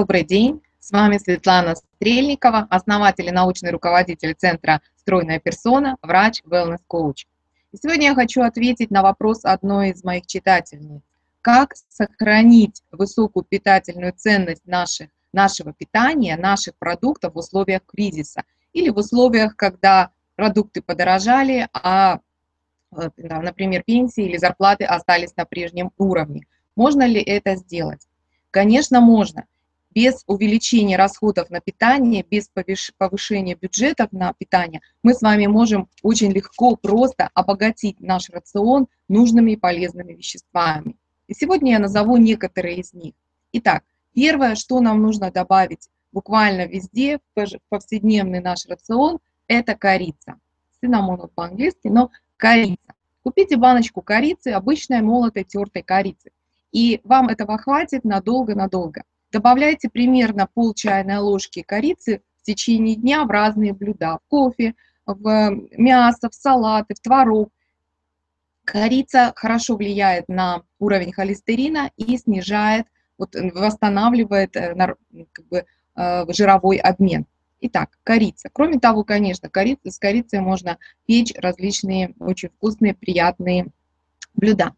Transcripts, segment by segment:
Добрый день, с вами Светлана Стрельникова, основатель и научный руководитель Центра «Стройная персона», врач, wellness-коуч. И сегодня я хочу ответить на вопрос одной из моих читательниц. Как сохранить высокую питательную ценность наших, нашего питания, наших продуктов в условиях кризиса или в условиях, когда продукты подорожали, а, э, например, пенсии или зарплаты остались на прежнем уровне. Можно ли это сделать? Конечно, можно без увеличения расходов на питание, без повышения бюджетов на питание, мы с вами можем очень легко, просто обогатить наш рацион нужными и полезными веществами. И сегодня я назову некоторые из них. Итак, первое, что нам нужно добавить буквально везде, в повседневный наш рацион, это корица. Цинамон по-английски, но корица. Купите баночку корицы, обычной молотой тертой корицы. И вам этого хватит надолго-надолго. Добавляйте примерно пол чайной ложки корицы в течение дня в разные блюда. В кофе, в мясо, в салаты, в творог. Корица хорошо влияет на уровень холестерина и снижает, вот, восстанавливает э, как бы, э, жировой обмен. Итак, корица. Кроме того, конечно, корица, с корицей можно печь различные очень вкусные, приятные блюда.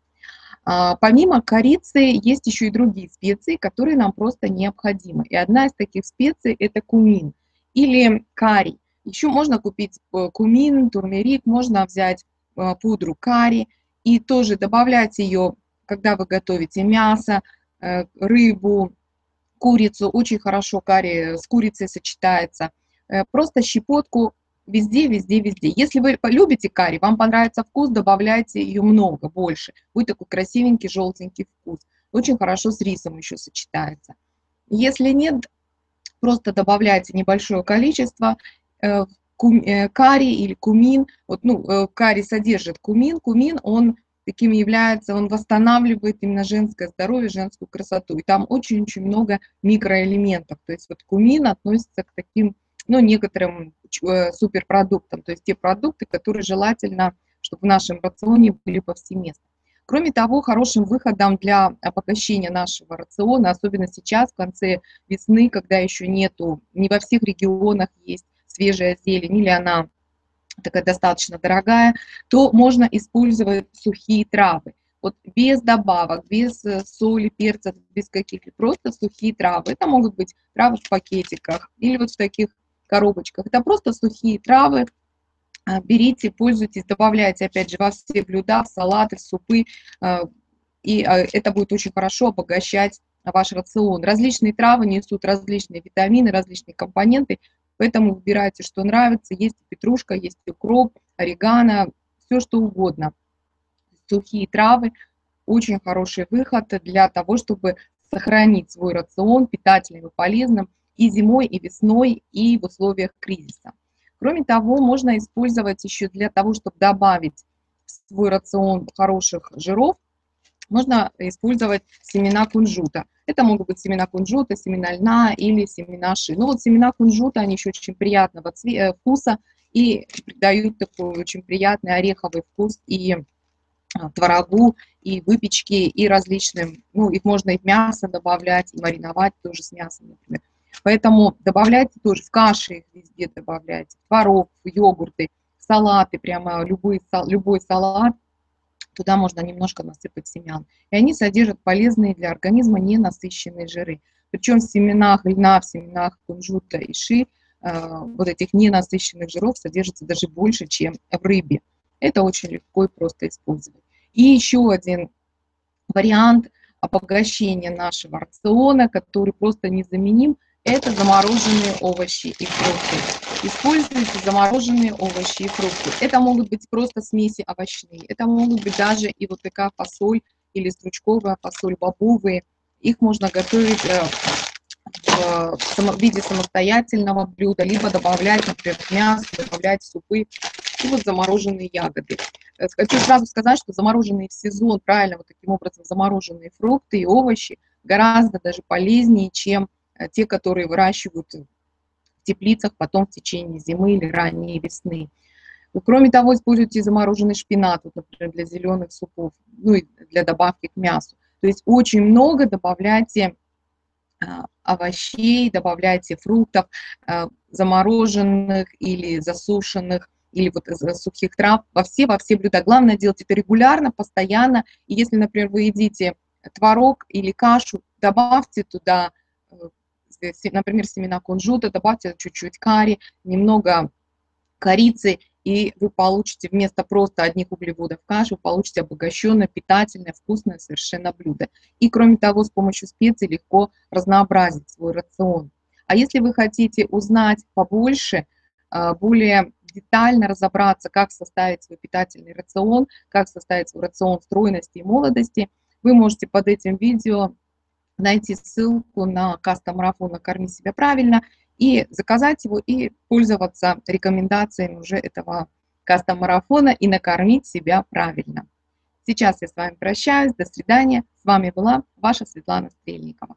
А, помимо корицы есть еще и другие специи, которые нам просто необходимы. И одна из таких специй – это кумин или карри. Еще можно купить э, кумин, турмерик, можно взять э, пудру карри и тоже добавлять ее, когда вы готовите мясо, э, рыбу, курицу. Очень хорошо карри с курицей сочетается. Просто щепотку Везде, везде, везде. Если вы полюбите карри, вам понравится вкус, добавляйте ее много, больше. Будет такой красивенький, желтенький вкус. Очень хорошо с рисом еще сочетается. Если нет, просто добавляйте небольшое количество э, э, карри или кумин. Вот, ну, э, карри содержит кумин. Кумин, он таким является, он восстанавливает именно женское здоровье, женскую красоту. И там очень-очень много микроэлементов. То есть вот кумин относится к таким, ну, некоторым суперпродуктам, то есть те продукты, которые желательно, чтобы в нашем рационе были повсеместно. Кроме того, хорошим выходом для обогащения нашего рациона, особенно сейчас, в конце весны, когда еще нету, не во всех регионах есть свежая зелень, или она такая достаточно дорогая, то можно использовать сухие травы. Вот без добавок, без э, соли, перца, без каких-либо, просто сухие травы. Это могут быть травы в пакетиках или вот в таких коробочках. Это просто сухие травы. А, берите, пользуйтесь, добавляйте, опять же, во все блюда, в салаты, в супы. А, и а, это будет очень хорошо обогащать ваш рацион. Различные травы несут различные витамины, различные компоненты, поэтому выбирайте, что нравится. Есть петрушка, есть укроп, орегано, все что угодно. Сухие травы – очень хороший выход для того, чтобы сохранить свой рацион питательным и полезным – и зимой, и весной, и в условиях кризиса. Кроме того, можно использовать еще для того, чтобы добавить в свой рацион хороших жиров, можно использовать семена кунжута. Это могут быть семена кунжута, семена льна или семена ши. Ну вот семена кунжута, они еще очень приятного э, вкуса и придают такой очень приятный ореховый вкус и а, творогу, и выпечки, и различным, ну, их можно и в мясо добавлять, и мариновать тоже с мясом, например. Поэтому добавляйте тоже в каши везде добавляйте, в творог, в йогурты, в салаты, прямо любой, любой салат, туда можно немножко насыпать семян. И они содержат полезные для организма ненасыщенные жиры. Причем в семенах льна, в семенах кунжута и ши э, вот этих ненасыщенных жиров содержится даже больше, чем в рыбе. Это очень легко и просто использовать. И еще один вариант обогащения нашего рациона, который просто незаменим – это замороженные овощи и фрукты. Используйте замороженные овощи и фрукты. Это могут быть просто смеси овощные, это могут быть даже и вот такая фасоль или стручковая фасоль, бобовые. Их можно готовить э, в виде самостоятельного блюда, либо добавлять, например, мясо, добавлять супы, и вот замороженные ягоды. Э, хочу сразу сказать, что замороженные в сезон, правильно, вот таким образом замороженные фрукты и овощи гораздо даже полезнее, чем те, которые выращивают в теплицах потом в течение зимы или ранней весны. Кроме того, используйте замороженный шпинат, вот, например, для зеленых супов, ну и для добавки к мясу. То есть очень много добавляйте овощей, добавляйте фруктов, замороженных или засушенных, или вот из сухих трав, во все, во все блюда. Главное делать это регулярно, постоянно. И если, например, вы едите творог или кашу, добавьте туда, например, семена кунжута, добавьте чуть-чуть карри, немного корицы, и вы получите вместо просто одних углеводов каши, вы получите обогащенное, питательное, вкусное совершенно блюдо. И кроме того, с помощью специй легко разнообразить свой рацион. А если вы хотите узнать побольше, а, более детально разобраться, как составить свой питательный рацион, как составить свой рацион стройности и молодости, вы можете под этим видео найти ссылку на кастом-марафон «Накорми себя правильно» и заказать его и пользоваться рекомендациями уже этого кастом-марафона и накормить себя правильно. Сейчас я с вами прощаюсь. До свидания. С вами была ваша Светлана Стрельникова.